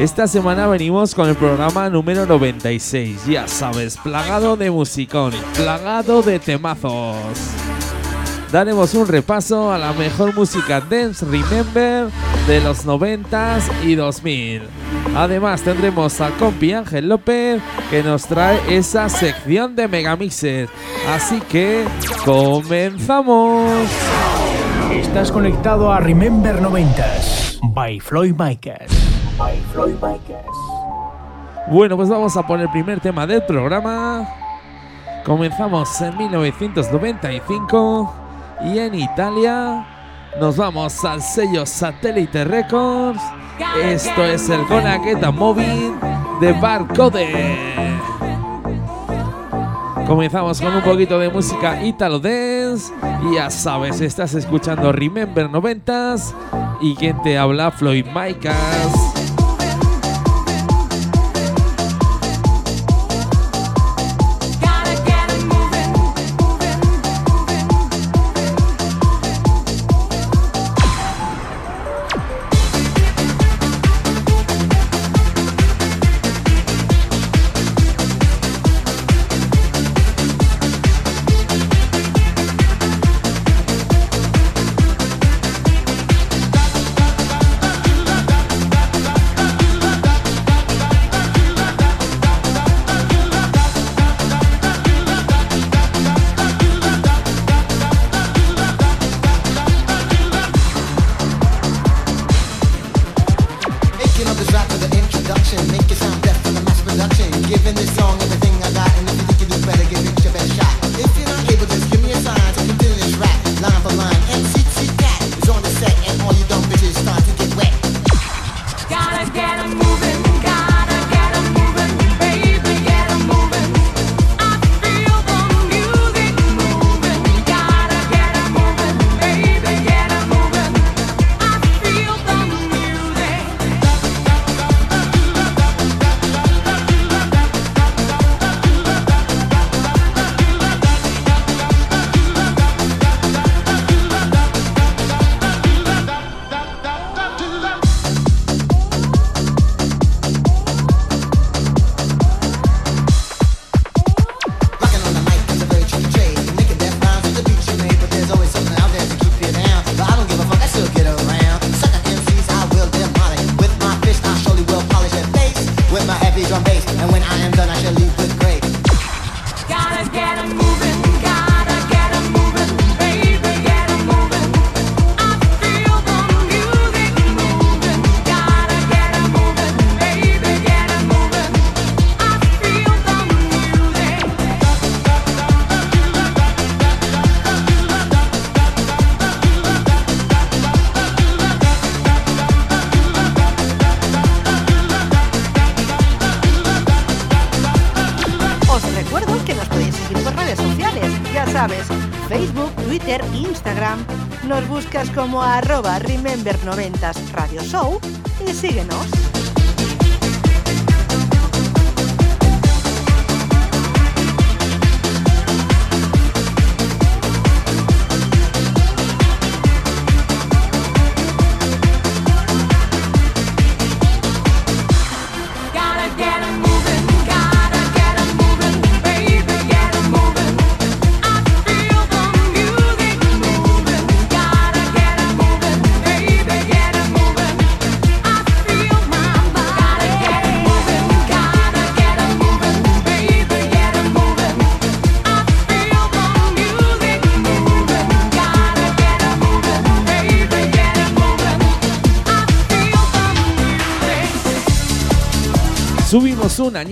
Esta semana venimos con el programa número 96, ya sabes, plagado de musicón, plagado de temazos. Daremos un repaso a la mejor música dance remember de los 90s y 2000. Además tendremos a compi Ángel López que nos trae esa sección de megamixes. Así que comenzamos. Estás conectado a Remember 90s by Floyd Micas. Bueno, pues vamos a poner el primer tema del programa. Comenzamos en 1995 y en Italia nos vamos al sello Satellite Records. Esto es el Gonna Get a Moving de Barcode. Comenzamos con un poquito de música Italo Dance. Y ya sabes, estás escuchando Remember 90s. Y quien te habla, Floyd Micas.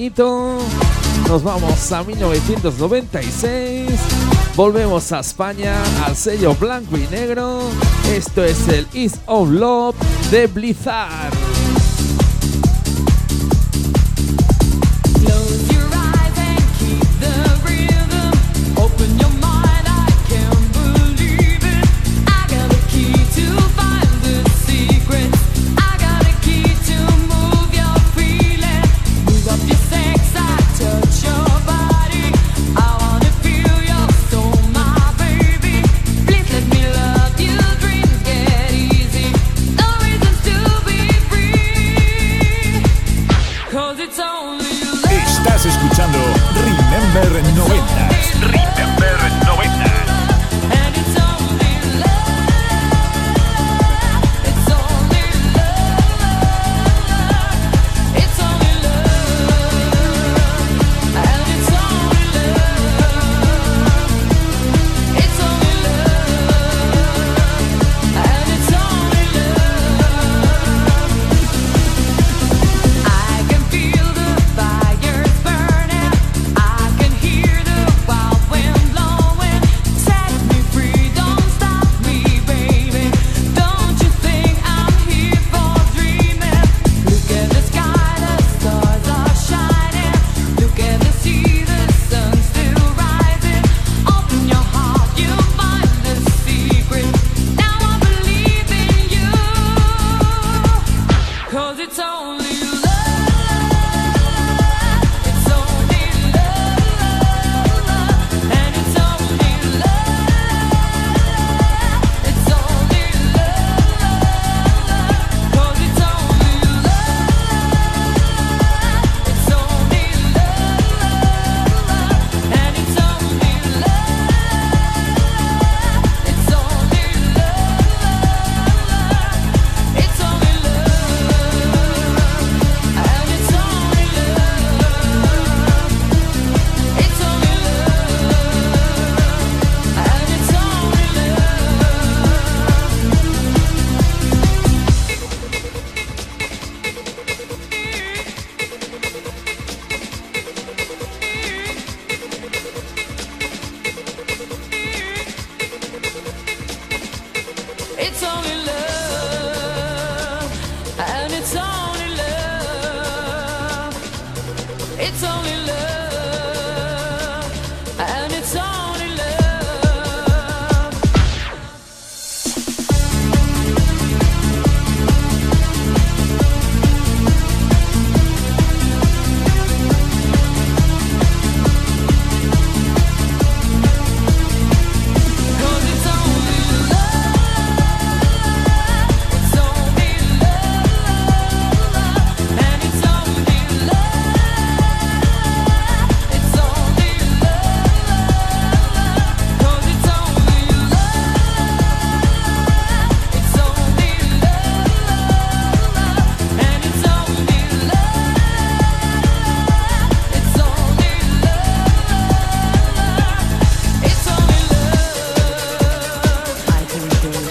Nos vamos a 1996. Volvemos a España al sello blanco y negro. Esto es el East of Love de Blizzard.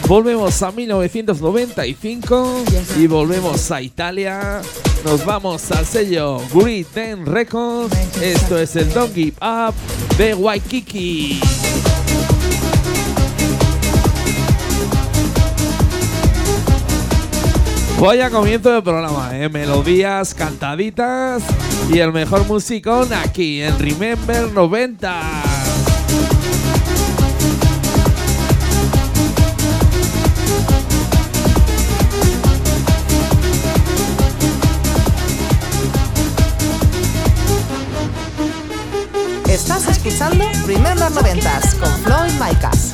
Volvemos a 1995 y volvemos a Italia. Nos vamos al sello Great Ten Records. Esto es el Don't Give Up de Waikiki. Vaya comienzo de programa, ¿eh? melodías cantaditas y el mejor musicón aquí en Remember 90. Estás escuchando Remember Noventas con Floyd Micas.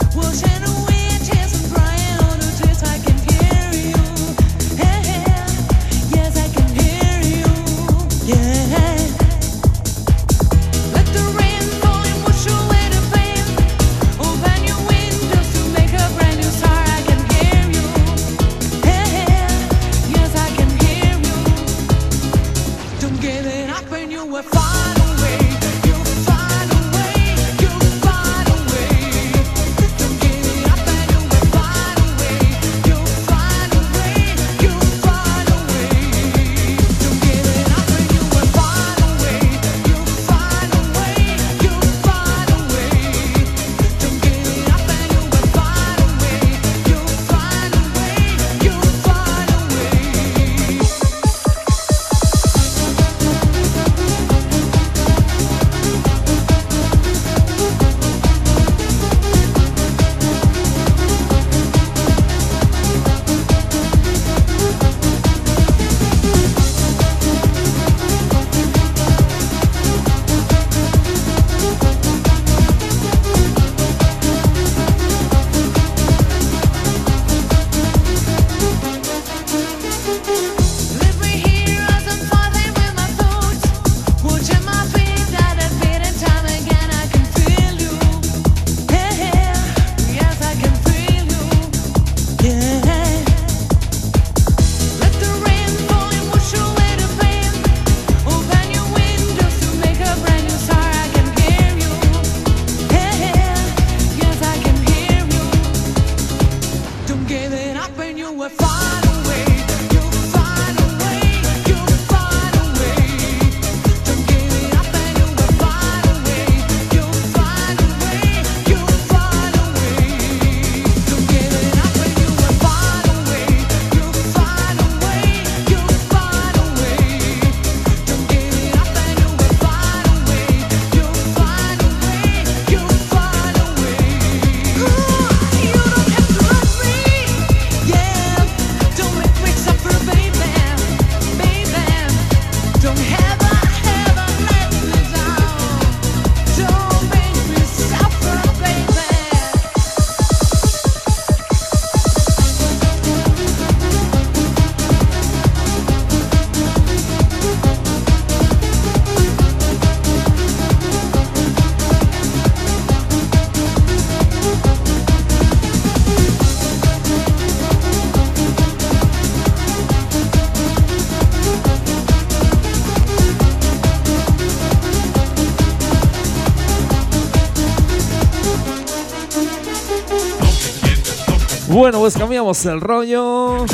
Bueno, pues cambiamos el rollo.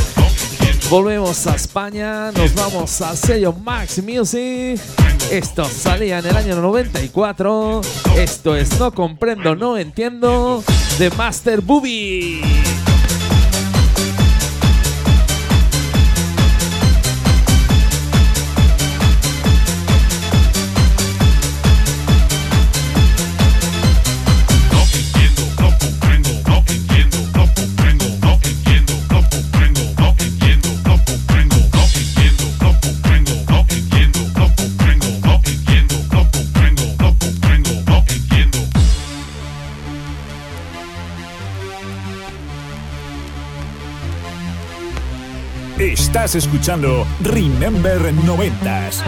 Volvemos a España, nos vamos al sello Max Music. Esto salía en el año 94. Esto es No comprendo, no entiendo de Master Booby. Estás escuchando Remember 90s.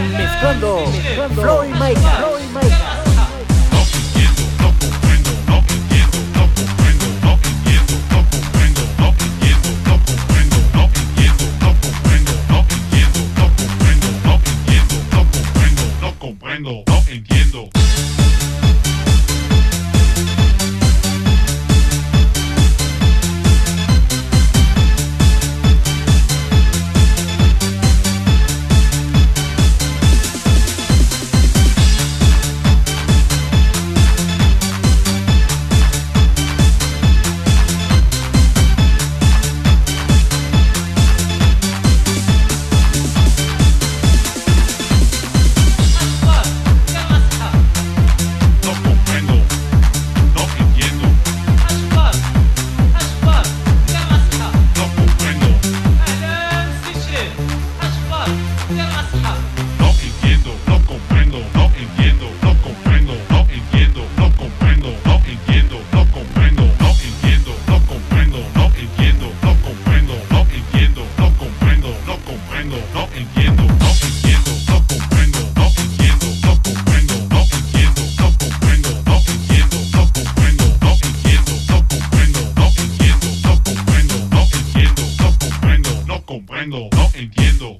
comprendo, no entiendo.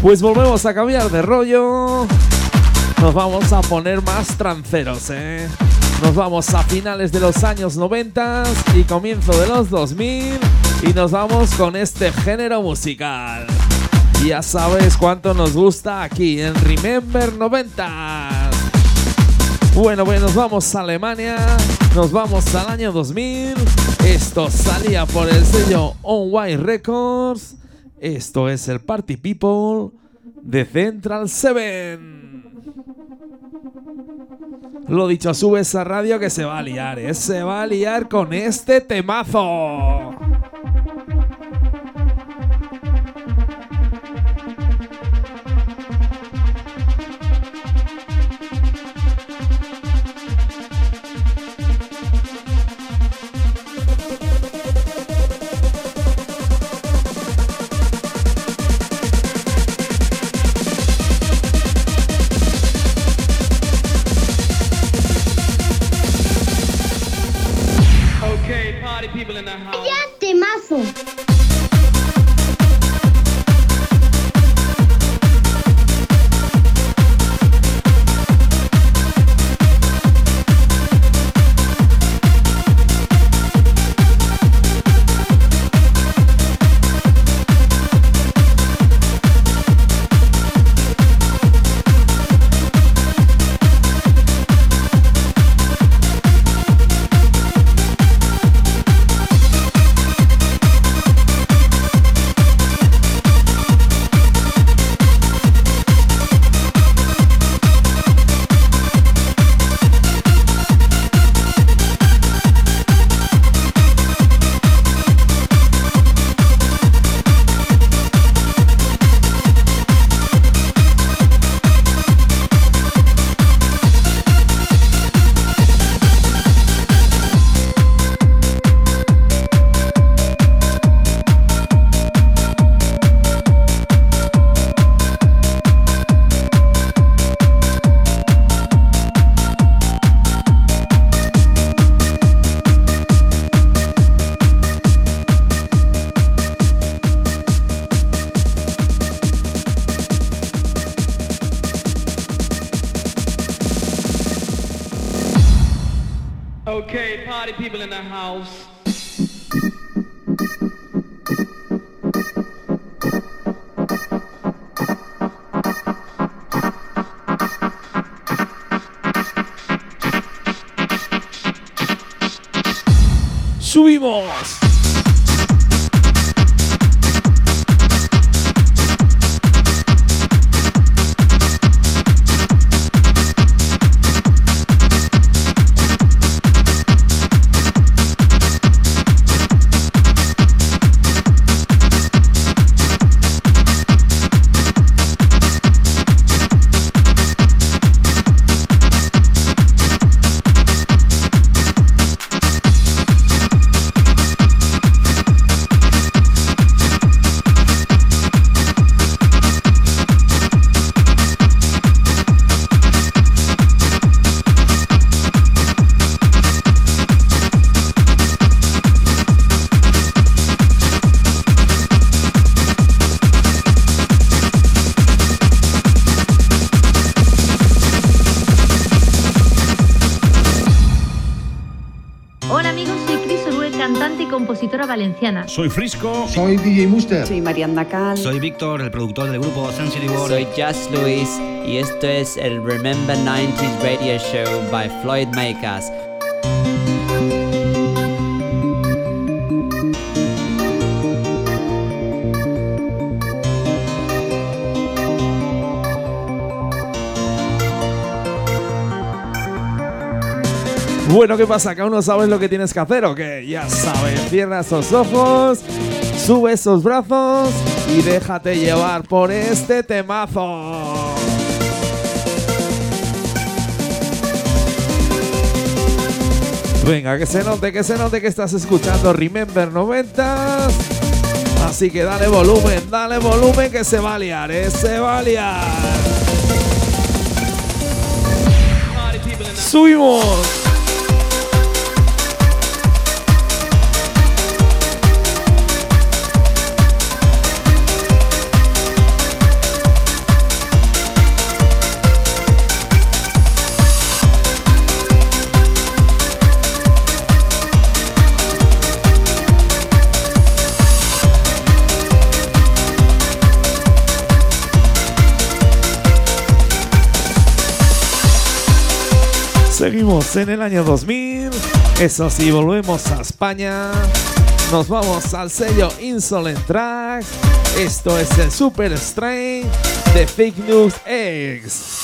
Pues volvemos a cambiar de rollo. Nos vamos a poner más tranceros, ¿eh? Nos vamos a finales de los años 90 y comienzo de los 2000 y nos vamos con este género musical. Ya sabes cuánto nos gusta aquí en Remember 90. Bueno, pues nos vamos a Alemania, nos vamos al año 2000. Esto salía por el sello On White Records esto es el Party People de Central 7. Lo dicho, sube esa radio que se va a liar, ¿eh? Se va a liar con este temazo. Soy Frisco. Soy DJ Muster. Soy Mariana Cal. Soy Víctor, el productor del grupo Sensitive World. Soy Just Luis y esto es el Remember 90s Radio Show by Floyd Makers. Bueno, ¿qué pasa? ¿Que aún no sabes lo que tienes que hacer o qué? Ya sabes, cierra esos ojos, sube esos brazos y déjate llevar por este temazo. Venga, que se note, que se note que estás escuchando Remember 90. Así que dale volumen, dale volumen que se va a liar, ¿eh? Se va a liar. Subimos. En el año 2000. Eso sí, volvemos a España. Nos vamos al sello Insolent Tracks. Esto es el Super Strain de Fake News X.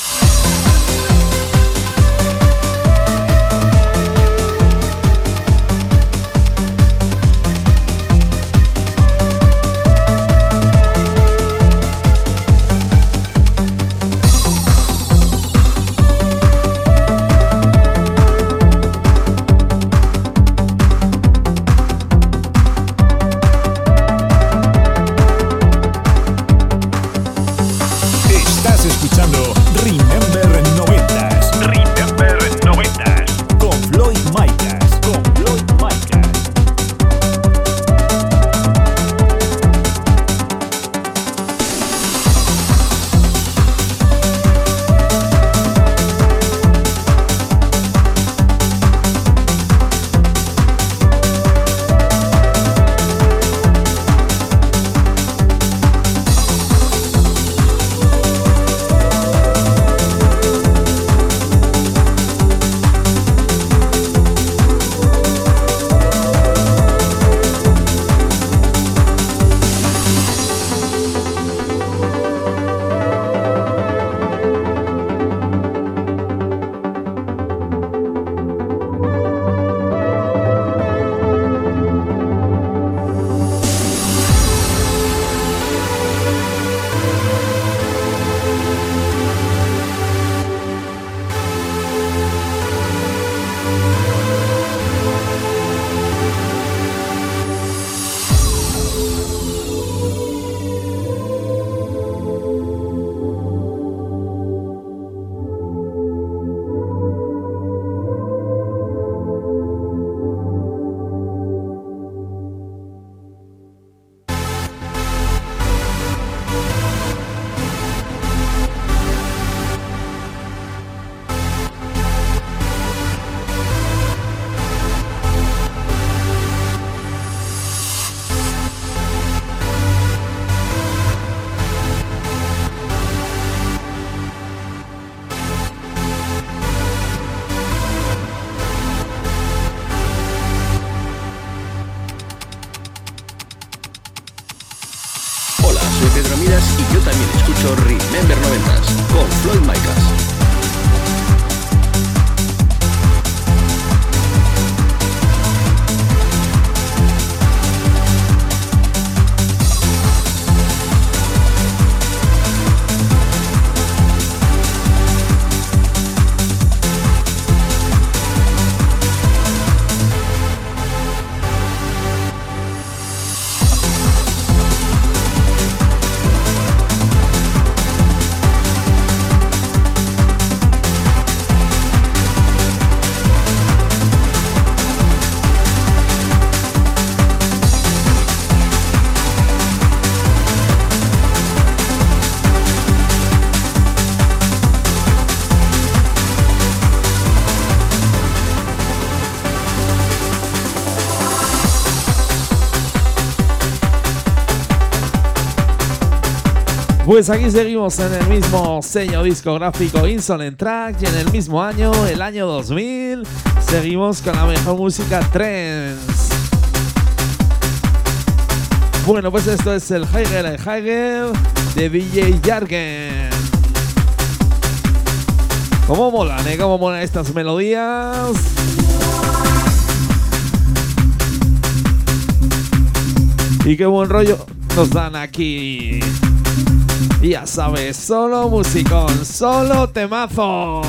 Pues aquí seguimos en el mismo sello discográfico Insolent Track y en el mismo año, el año 2000, seguimos con la mejor música trance. Bueno, pues esto es el Hegel and Hegel de DJ Jargen. ¿Cómo molan, eh? ¿Cómo molan estas melodías? Y qué buen rollo nos dan aquí. Ya sabes, solo musicón, solo temazo.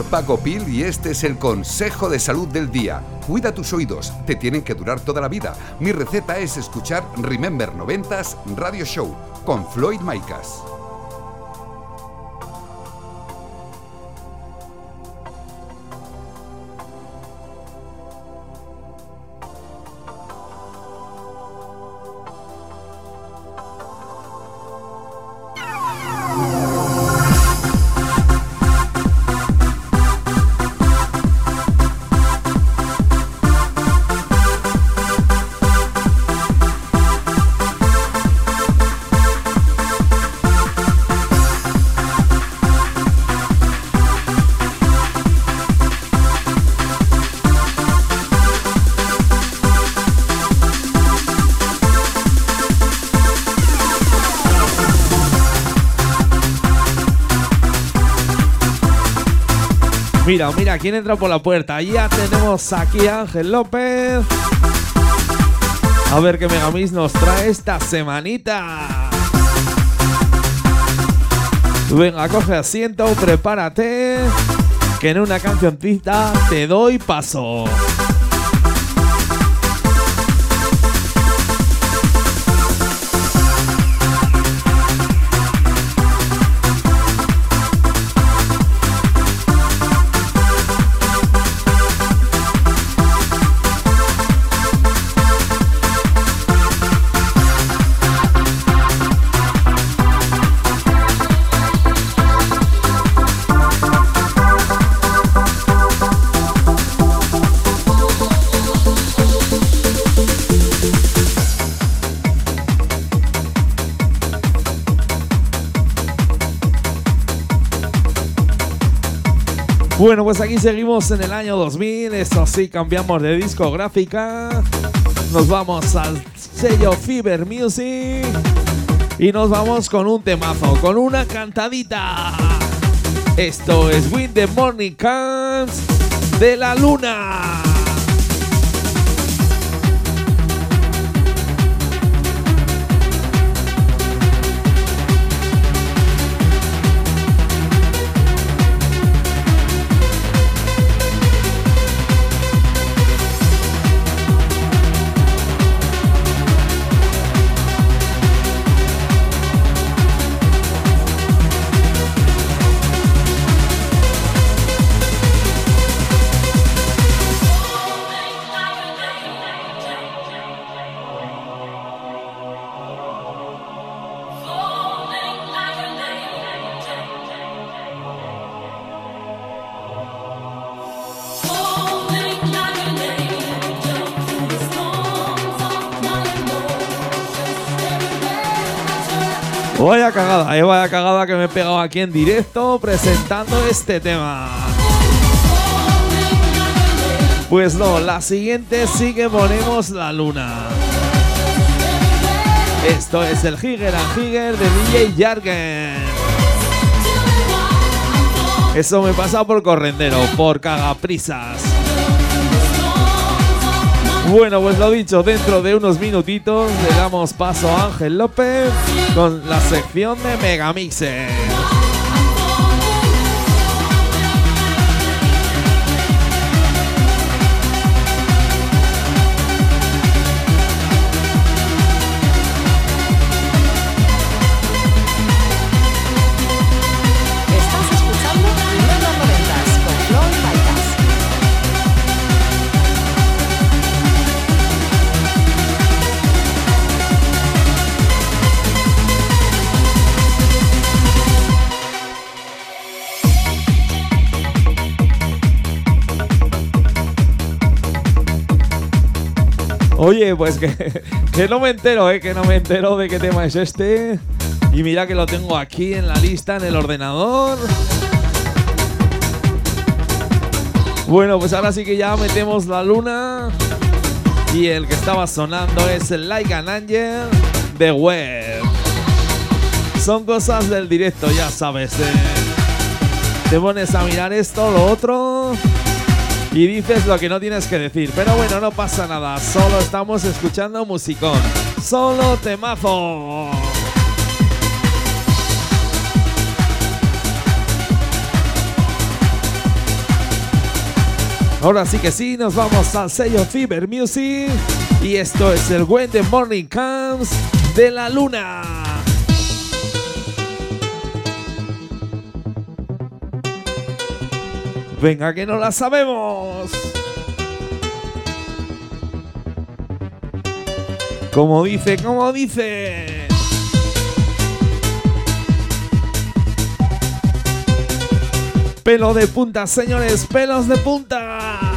Paco Pil y este es el consejo de salud del día. Cuida tus oídos, te tienen que durar toda la vida. Mi receta es escuchar Remember 90s Radio Show con Floyd Micas. Mira, ¿quién entra por la puerta? Ya tenemos aquí a Ángel López. A ver qué Megamix nos trae esta semanita. Venga, coge asiento, prepárate. Que en una cancioncita te doy paso. Bueno, pues aquí seguimos en el año 2000. Eso sí, cambiamos de discográfica. Nos vamos al sello Fever Music. Y nos vamos con un temazo, con una cantadita. Esto es When the Morning Comes de la Luna. Vaya cagada, eh, vaya cagada que me he pegado aquí en directo presentando este tema. Pues no, la siguiente sí que ponemos la luna. Esto es el Higger and Higger de DJ Jargen. Eso me pasa por correndero, por cagaprisas. Bueno, pues lo dicho, dentro de unos minutitos le damos paso a Ángel López con la sección de Megamixes. Oye, pues que, que no me entero, ¿eh? Que no me entero de qué tema es este. Y mira que lo tengo aquí en la lista, en el ordenador. Bueno, pues ahora sí que ya metemos la luna. Y el que estaba sonando es Like an Angel de Web. Son cosas del directo, ya sabes. eh. Te pones a mirar esto, lo otro. Y dices lo que no tienes que decir. Pero bueno, no pasa nada. Solo estamos escuchando musicón. Solo temazo. Ahora sí que sí, nos vamos al sello Fever Music. Y esto es el When the Morning Comes de la Luna. Venga, que no la sabemos. Como dice, como dice. Pelo de punta, señores, pelos de punta.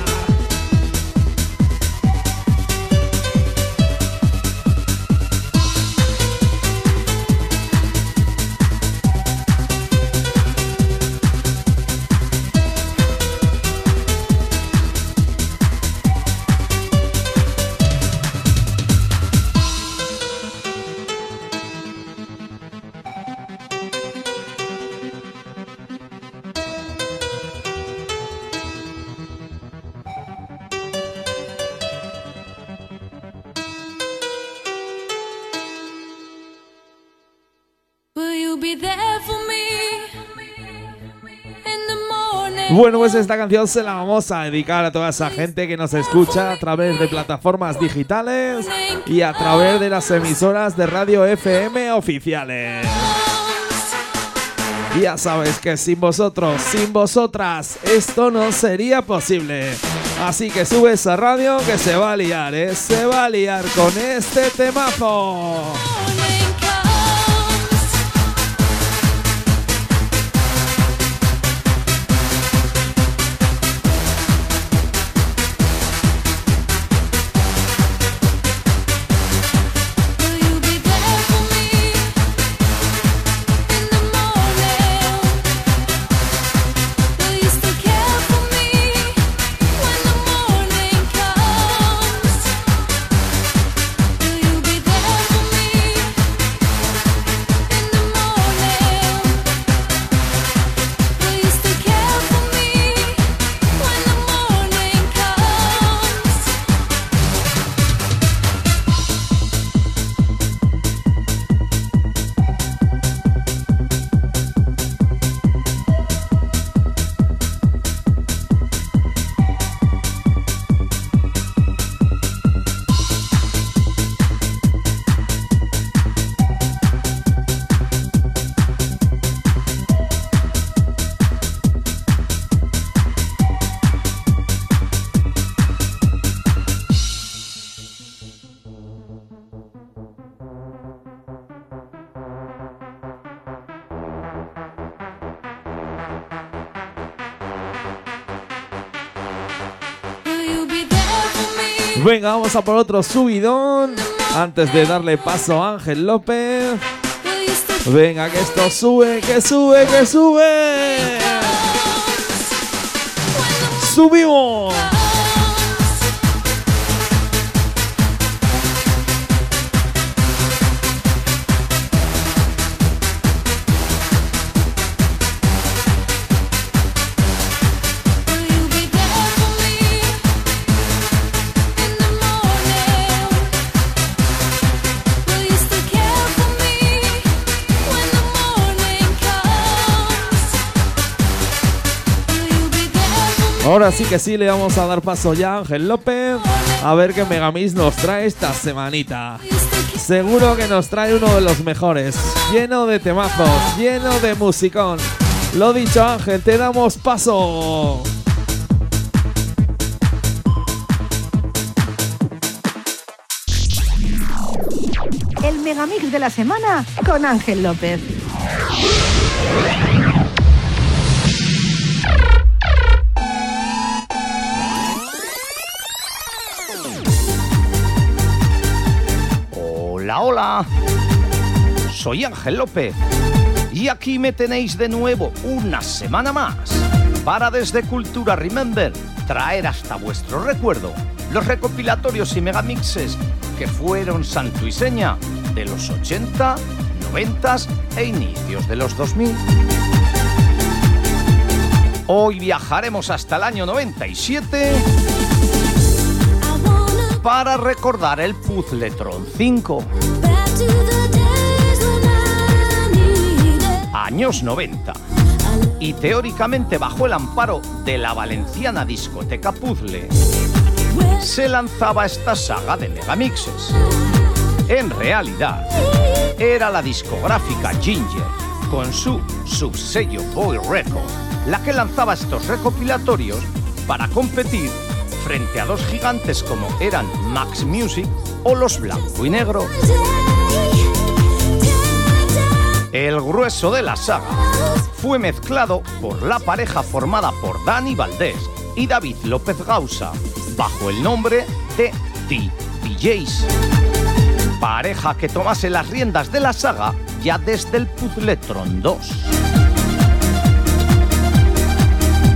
Bueno, pues esta canción se la vamos a dedicar a toda esa gente que nos escucha a través de plataformas digitales y a través de las emisoras de radio FM oficiales. Ya sabes que sin vosotros, sin vosotras, esto no sería posible. Así que sube esa radio que se va a liar, ¿eh? Se va a liar con este temazo. Venga, vamos a por otro subidón. Antes de darle paso a Ángel López. Venga, que esto sube, que sube, que sube. Subimos. Ahora sí que sí, le vamos a dar paso ya a Ángel López. A ver qué Megamix nos trae esta semanita. Seguro que nos trae uno de los mejores. Lleno de temazos, lleno de musicón. Lo dicho Ángel, te damos paso. El megamix de la semana con Ángel López. Soy Ángel López. Y aquí me tenéis de nuevo una semana más para desde Cultura Remember traer hasta vuestro recuerdo los recopilatorios y megamixes que fueron santo y seña de los 80, 90 e inicios de los 2000. Hoy viajaremos hasta el año 97 para recordar el Puzzletron 5. Años 90. y teóricamente bajo el amparo de la valenciana discoteca Puzzle, se lanzaba esta saga de megamixes. En realidad, era la discográfica Ginger, con su subsello Boy Record, la que lanzaba estos recopilatorios para competir frente a dos gigantes como eran Max Music o los Blanco y Negro. El grueso de la saga fue mezclado por la pareja formada por Dani Valdés y David López Gausa, bajo el nombre de The DJs. Pareja que tomase las riendas de la saga ya desde el Puzzletron 2.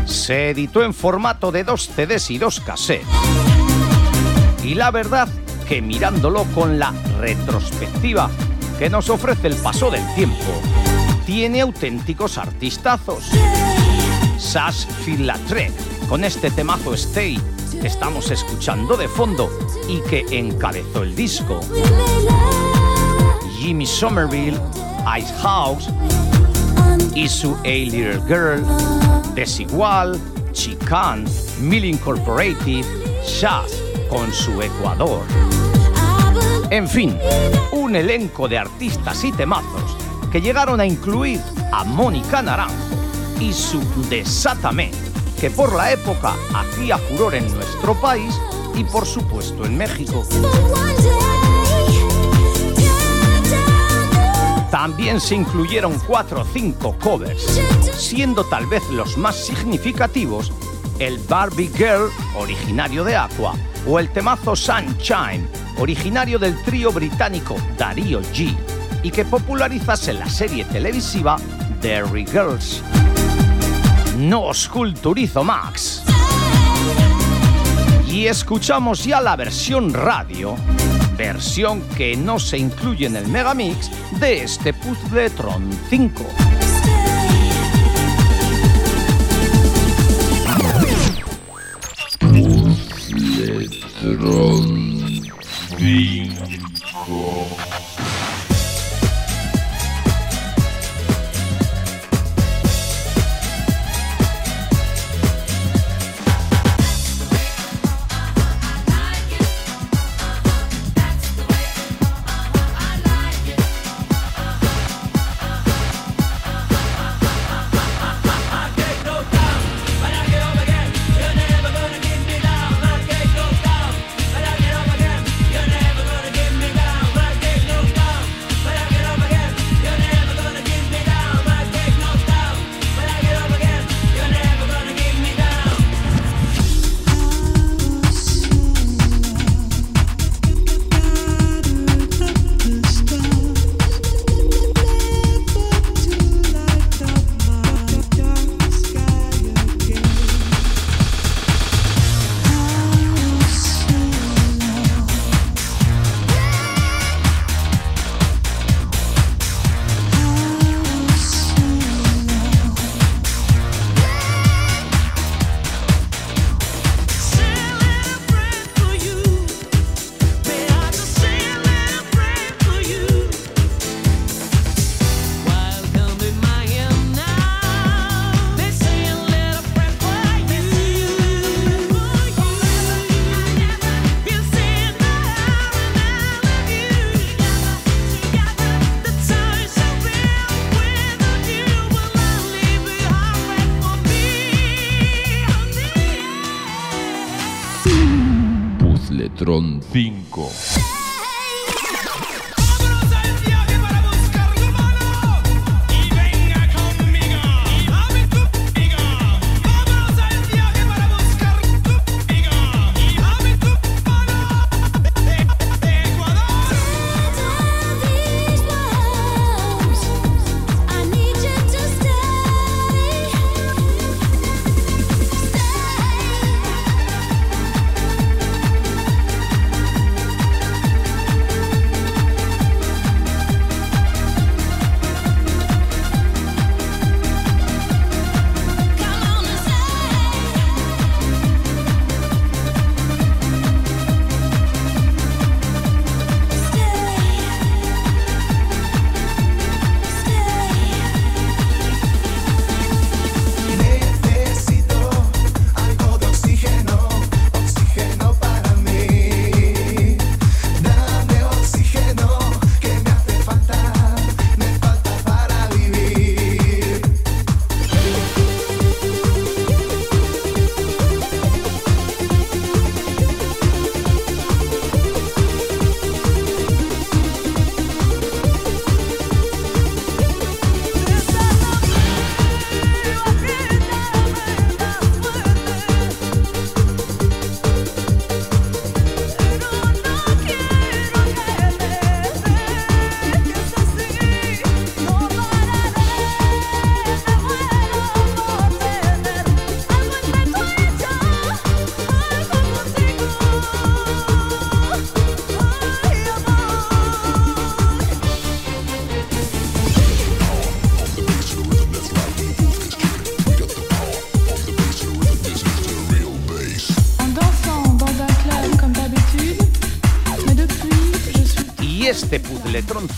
Se editó en formato de dos CDs y dos cassettes. Y la verdad que mirándolo con la retrospectiva que nos ofrece el paso del tiempo, tiene auténticos artistazos. Sash Filatre, con este temazo Stay que estamos escuchando de fondo y que encabezó el disco. Jimmy Somerville, Ice House y su A Little Girl, Desigual, Chican, Mill Incorporated, Shaz con su Ecuador. En fin, un elenco de artistas y temazos que llegaron a incluir a Mónica Naranjo y su Desátame, que por la época hacía furor en nuestro país y por supuesto en México. También se incluyeron cuatro o cinco covers, siendo tal vez los más significativos el Barbie Girl, originario de Aqua, o el temazo Sunshine, originario del trío británico Darío G, y que popularizase la serie televisiva Derry Girls. No os culturizo Max. Y escuchamos ya la versión radio, versión que no se incluye en el megamix de este Puzzletron 5. Puzzletron 5. 5.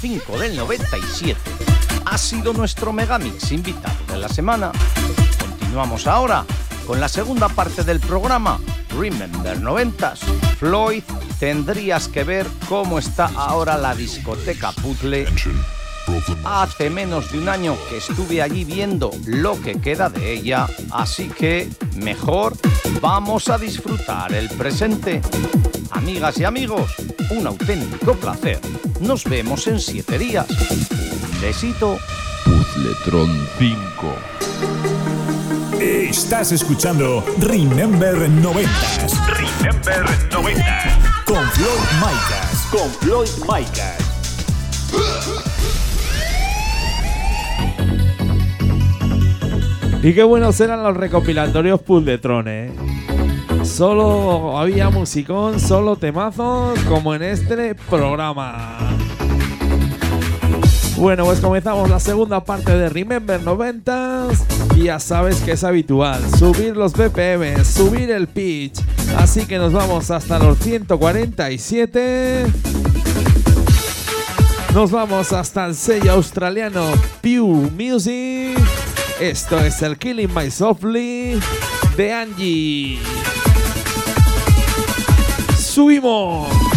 5 del 97, ha sido nuestro Megamix invitado de la semana. Continuamos ahora con la segunda parte del programa, Remember 90s. Floyd, tendrías que ver cómo está ahora la discoteca Puzzle. Hace menos de un año que estuve allí viendo lo que queda de ella, así que mejor vamos a disfrutar el presente. Amigas y amigos, un auténtico placer. Nos vemos en siete días. Un besito. Puzzletron 5. Estás escuchando Remember 90s. Remember 90s. Con Floyd Micas. Con Floyd Micas. Y qué buenos eran los recopilatorios Puzzletron, eh. Solo había musicón, solo temazos, como en este programa. Bueno, pues comenzamos la segunda parte de Remember 90s. Y ya sabes que es habitual subir los BPM, subir el pitch. Así que nos vamos hasta los 147. Nos vamos hasta el sello australiano Pew Music. Esto es el Killing My Softly de Angie. Subimos.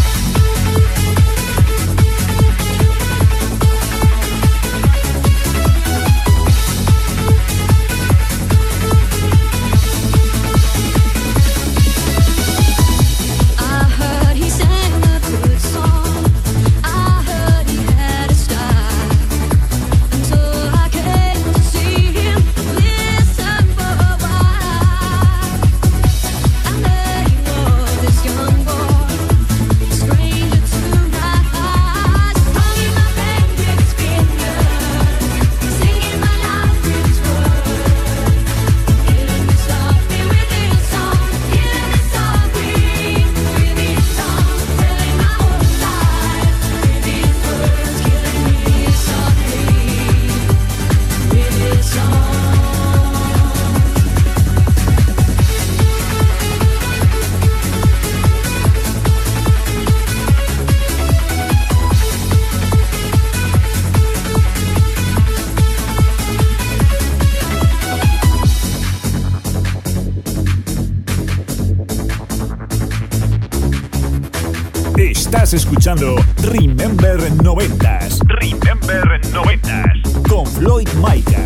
Escuchando Remember 90s. Remember 90s. Con Floyd Micas.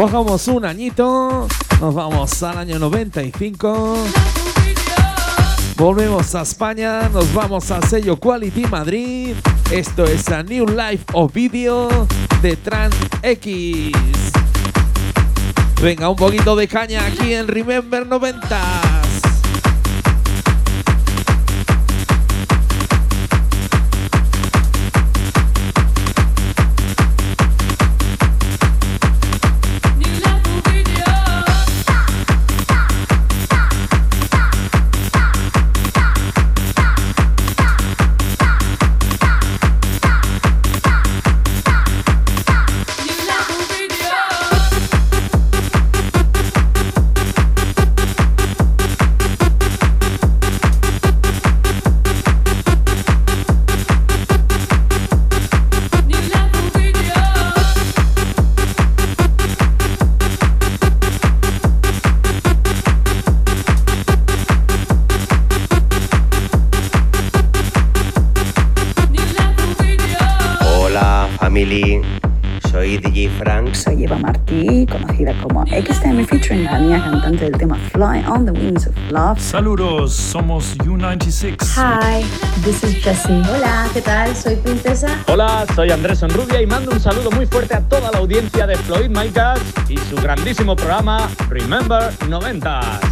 Bajamos un añito, nos vamos al año 95. Volvemos a España, nos vamos al sello Quality Madrid. Esto es a New Life of Video de Trans X. Venga, un poquito de caña aquí en Remember 90s. The Wings of Love. Saludos, somos U96. Hi, this is Jessie. Hola, ¿qué tal? Soy Princesa. Hola, soy Andrés Sonrubia y mando un saludo muy fuerte a toda la audiencia de Floyd Micas y su grandísimo programa Remember 90.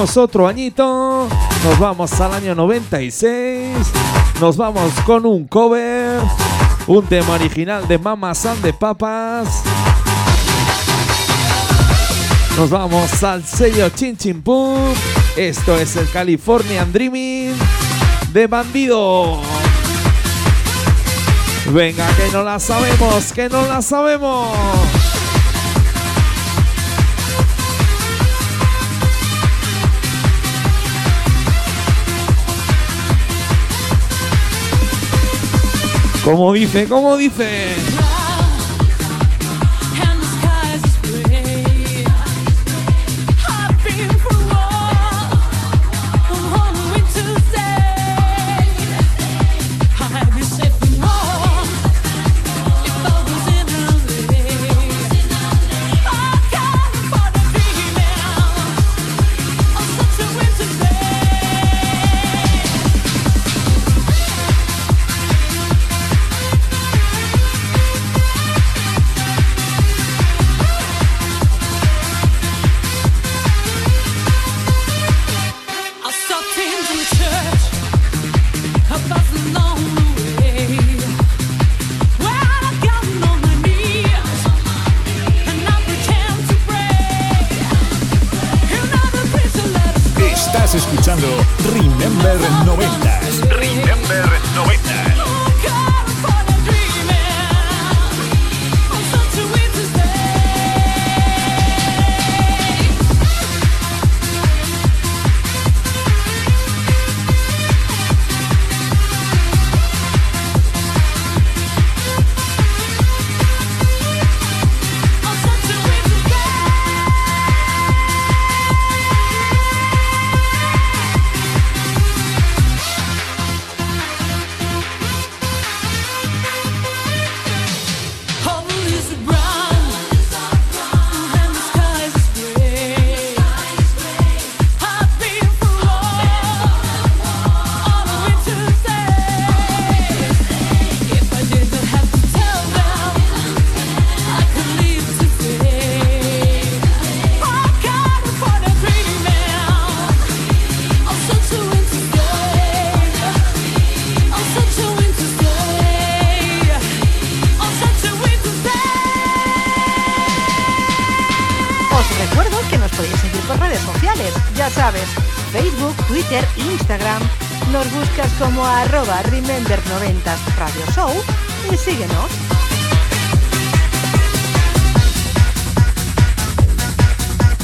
Otro añito, nos vamos al año 96, nos vamos con un cover, un tema original de Mama San de Papas. Nos vamos al sello Chin Chin Pum. Esto es el Californian Dreaming de Bandido. Venga, que no la sabemos, que no la sabemos. Como dice, como dice.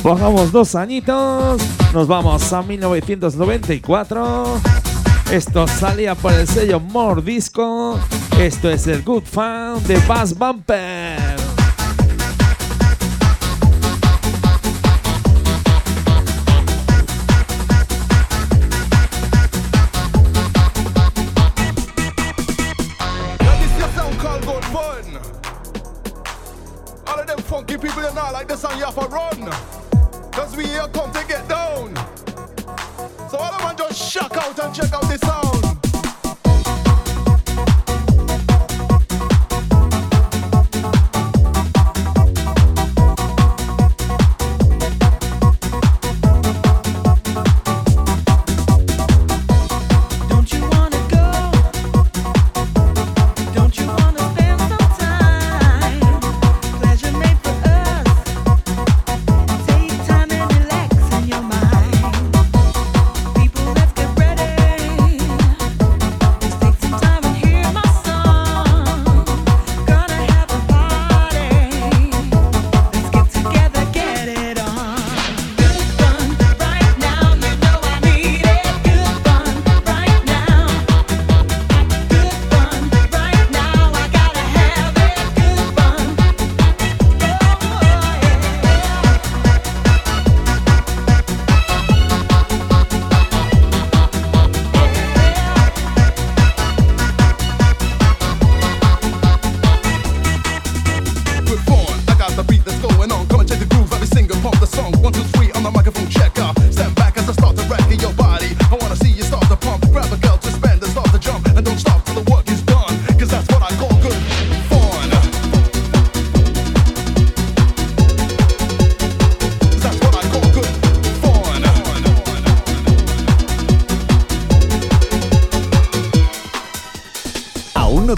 Pongamos dos añitos. Nos vamos a 1994. Esto salía por el sello Mordisco. Esto es el Good Fan de Bass Bumper. people, you know, like this and you have to run. Cause we here come to get down. So all of want just shock out and check out this sound.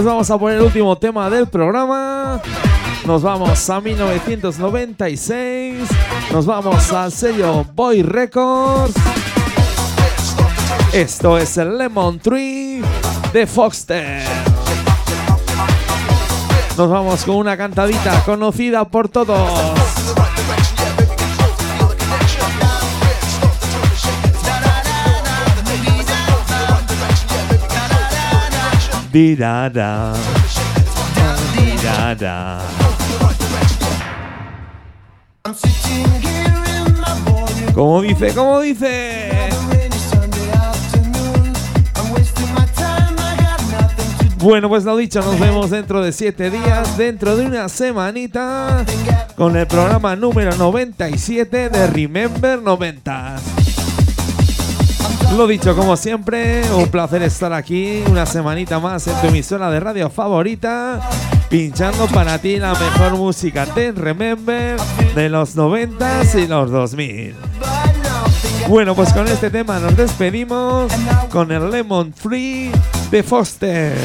Pues vamos a poner el último tema del programa. Nos vamos a 1996. Nos vamos al sello Boy Records. Esto es el Lemon Tree de Foxter. Nos vamos con una cantadita conocida por todos. Di da da. Como dice, como dice. Bueno, pues lo dicho, nos vemos dentro de siete días, dentro de una semanita, con el programa número 97 de Remember 90. Lo dicho, como siempre, un placer estar aquí una semanita más en tu emisora de radio favorita, pinchando para ti la mejor música de Remember de los 90 y los 2000. Bueno, pues con este tema nos despedimos con el Lemon Free de Foster.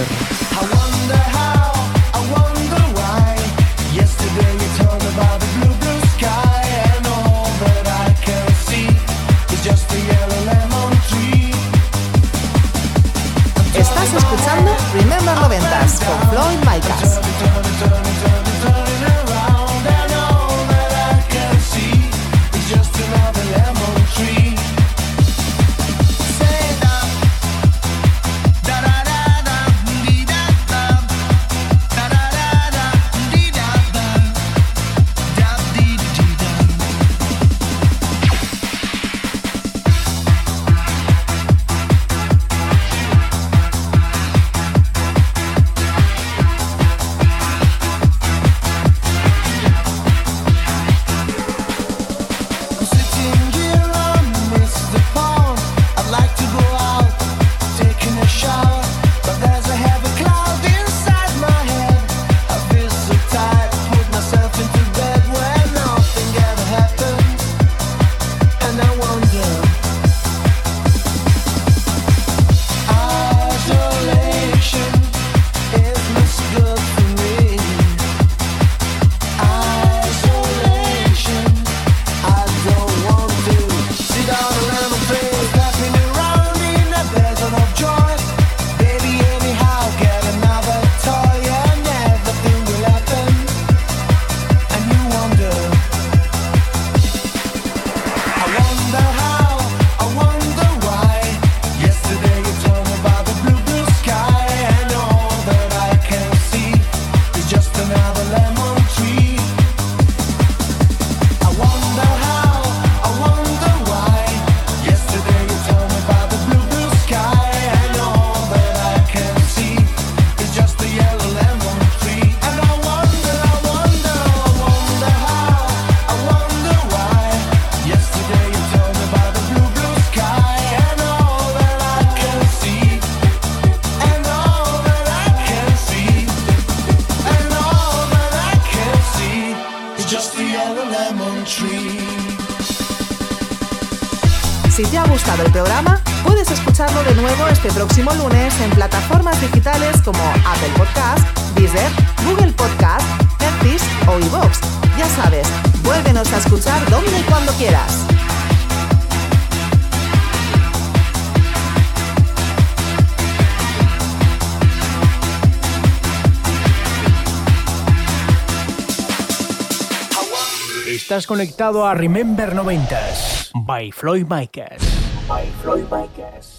Próximo lunes en plataformas digitales como Apple Podcast, Deezer, Google Podcast, Netflix o iVoox. Ya sabes, vuélvenos a escuchar donde y cuando quieras. Estás conectado a Remember 90s by Floyd Micas. By Floyd Micas.